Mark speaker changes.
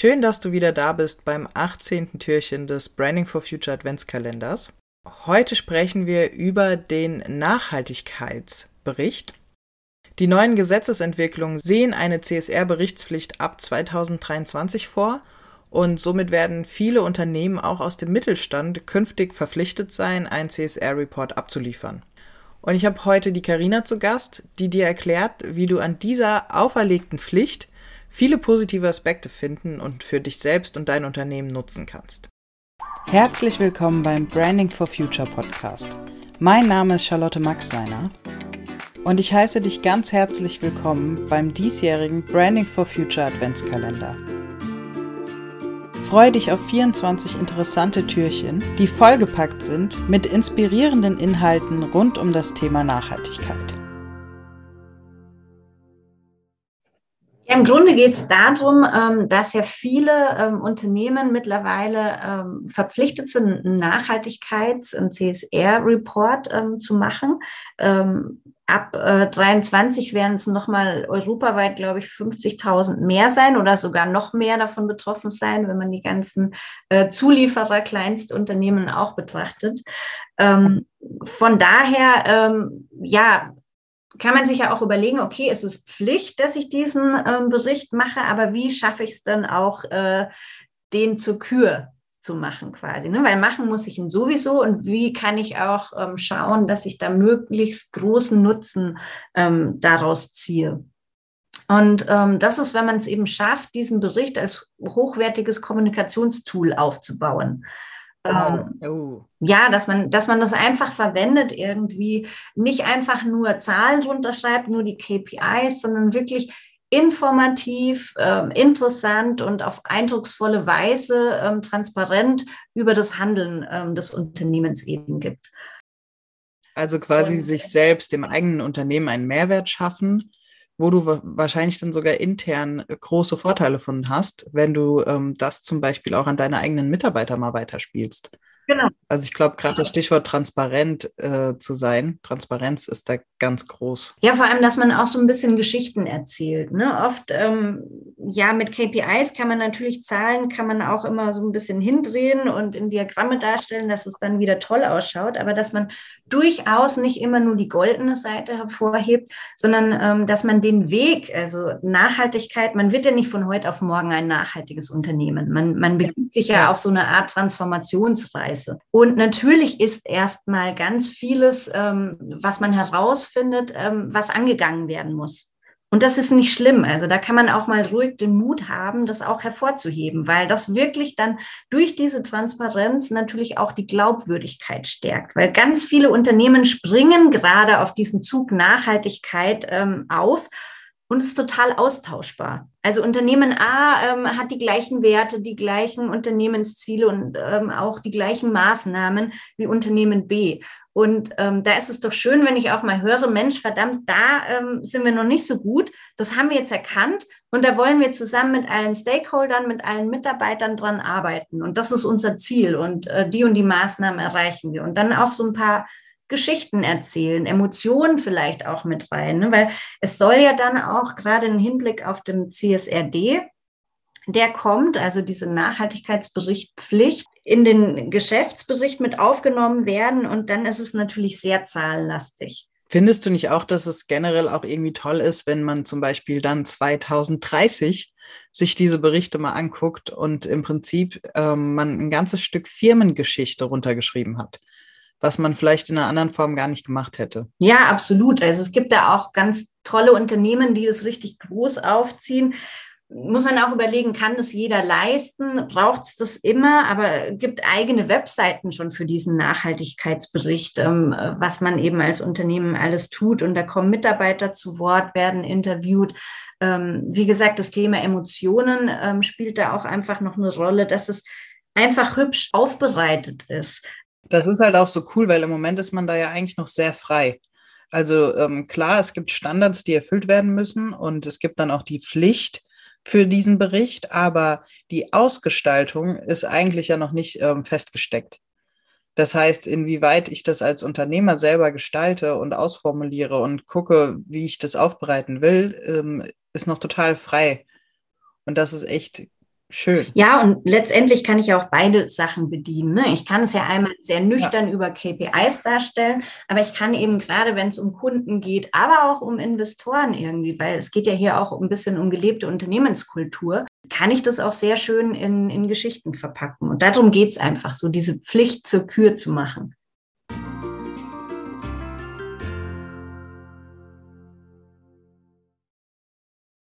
Speaker 1: Schön, dass du wieder da bist beim 18. Türchen des Branding for Future Adventskalenders. Heute sprechen wir über den Nachhaltigkeitsbericht. Die neuen Gesetzesentwicklungen sehen eine CSR-Berichtspflicht ab 2023 vor und somit werden viele Unternehmen auch aus dem Mittelstand künftig verpflichtet sein, einen CSR-Report abzuliefern. Und ich habe heute die Karina zu Gast, die dir erklärt, wie du an dieser auferlegten Pflicht viele positive Aspekte finden und für dich selbst und dein Unternehmen nutzen kannst. Herzlich willkommen beim Branding for Future Podcast. Mein Name ist Charlotte Maxseiner und ich heiße dich ganz herzlich willkommen beim diesjährigen Branding for Future Adventskalender. Freue dich auf 24 interessante Türchen, die vollgepackt sind mit inspirierenden Inhalten rund um das Thema Nachhaltigkeit.
Speaker 2: Ja, Im Grunde geht es darum, ähm, dass ja viele ähm, Unternehmen mittlerweile ähm, verpflichtet sind, einen Nachhaltigkeits- und CSR-Report zu machen. ab äh, 23 werden es nochmal europaweit, glaube ich, 50.000 mehr sein oder sogar noch mehr davon betroffen sein, wenn man die ganzen äh, Zulieferer, Kleinstunternehmen auch betrachtet. von daher, ja, kann man sich ja auch überlegen, okay, es ist Pflicht, dass ich diesen ähm, Bericht mache, aber wie schaffe ich es dann auch, äh, den zur Kür zu machen quasi? Ne? Weil machen muss ich ihn sowieso und wie kann ich auch ähm, schauen, dass ich da möglichst großen Nutzen ähm, daraus ziehe? Und ähm, das ist, wenn man es eben schafft, diesen Bericht als hochwertiges Kommunikationstool aufzubauen. Ähm, oh. Ja, dass man, dass man das einfach verwendet, irgendwie nicht einfach nur Zahlen drunter schreibt, nur die KPIs, sondern wirklich informativ, ähm, interessant und auf eindrucksvolle Weise ähm, transparent über das Handeln ähm, des Unternehmens eben gibt.
Speaker 1: Also quasi und, sich selbst dem eigenen Unternehmen einen Mehrwert schaffen wo du wahrscheinlich dann sogar intern äh, große Vorteile von hast, wenn du ähm, das zum Beispiel auch an deine eigenen Mitarbeiter mal weiterspielst. Genau. Also ich glaube, gerade das Stichwort transparent äh, zu sein, Transparenz ist da ganz groß.
Speaker 2: Ja, vor allem, dass man auch so ein bisschen Geschichten erzählt. Ne? Oft, ähm, ja, mit KPIs kann man natürlich Zahlen, kann man auch immer so ein bisschen hindrehen und in Diagramme darstellen, dass es dann wieder toll ausschaut, aber dass man durchaus nicht immer nur die goldene Seite hervorhebt, sondern ähm, dass man den Weg, also Nachhaltigkeit, man wird ja nicht von heute auf morgen ein nachhaltiges Unternehmen. Man, man beginnt sich ja, ja auf so eine Art Transformationsreise. Prozesse. Und natürlich ist erstmal ganz vieles, ähm, was man herausfindet, ähm, was angegangen werden muss. Und das ist nicht schlimm. Also da kann man auch mal ruhig den Mut haben, das auch hervorzuheben, weil das wirklich dann durch diese Transparenz natürlich auch die Glaubwürdigkeit stärkt. Weil ganz viele Unternehmen springen gerade auf diesen Zug Nachhaltigkeit ähm, auf und ist total austauschbar. Also Unternehmen A ähm, hat die gleichen Werte, die gleichen Unternehmensziele und ähm, auch die gleichen Maßnahmen wie Unternehmen B. Und ähm, da ist es doch schön, wenn ich auch mal höre, Mensch, verdammt, da ähm, sind wir noch nicht so gut. Das haben wir jetzt erkannt und da wollen wir zusammen mit allen Stakeholdern, mit allen Mitarbeitern dran arbeiten. Und das ist unser Ziel und äh, die und die Maßnahmen erreichen wir. Und dann auch so ein paar Geschichten erzählen, Emotionen vielleicht auch mit rein, ne? weil es soll ja dann auch gerade im Hinblick auf den CSRD, der kommt, also diese Nachhaltigkeitsberichtpflicht, in den Geschäftsbericht mit aufgenommen werden und dann ist es natürlich sehr zahlenlastig.
Speaker 1: Findest du nicht auch, dass es generell auch irgendwie toll ist, wenn man zum Beispiel dann 2030 sich diese Berichte mal anguckt und im Prinzip ähm, man ein ganzes Stück Firmengeschichte runtergeschrieben hat? Was man vielleicht in einer anderen Form gar nicht gemacht hätte.
Speaker 2: Ja, absolut. Also es gibt da auch ganz tolle Unternehmen, die das richtig groß aufziehen. Muss man auch überlegen, kann das jeder leisten? Braucht es das immer? Aber gibt eigene Webseiten schon für diesen Nachhaltigkeitsbericht, ähm, was man eben als Unternehmen alles tut. Und da kommen Mitarbeiter zu Wort, werden interviewt. Ähm, wie gesagt, das Thema Emotionen ähm, spielt da auch einfach noch eine Rolle, dass es einfach hübsch aufbereitet ist.
Speaker 1: Das ist halt auch so cool, weil im Moment ist man da ja eigentlich noch sehr frei. Also ähm, klar, es gibt Standards, die erfüllt werden müssen und es gibt dann auch die Pflicht für diesen Bericht, aber die Ausgestaltung ist eigentlich ja noch nicht ähm, festgesteckt. Das heißt, inwieweit ich das als Unternehmer selber gestalte und ausformuliere und gucke, wie ich das aufbereiten will, ähm, ist noch total frei. Und das ist echt Schön.
Speaker 2: Ja, und letztendlich kann ich ja auch beide Sachen bedienen. Ne? Ich kann es ja einmal sehr nüchtern ja. über KPIs darstellen, aber ich kann eben gerade, wenn es um Kunden geht, aber auch um Investoren irgendwie, weil es geht ja hier auch ein bisschen um gelebte Unternehmenskultur, kann ich das auch sehr schön in, in Geschichten verpacken. Und darum geht es einfach, so diese Pflicht zur Kür zu machen.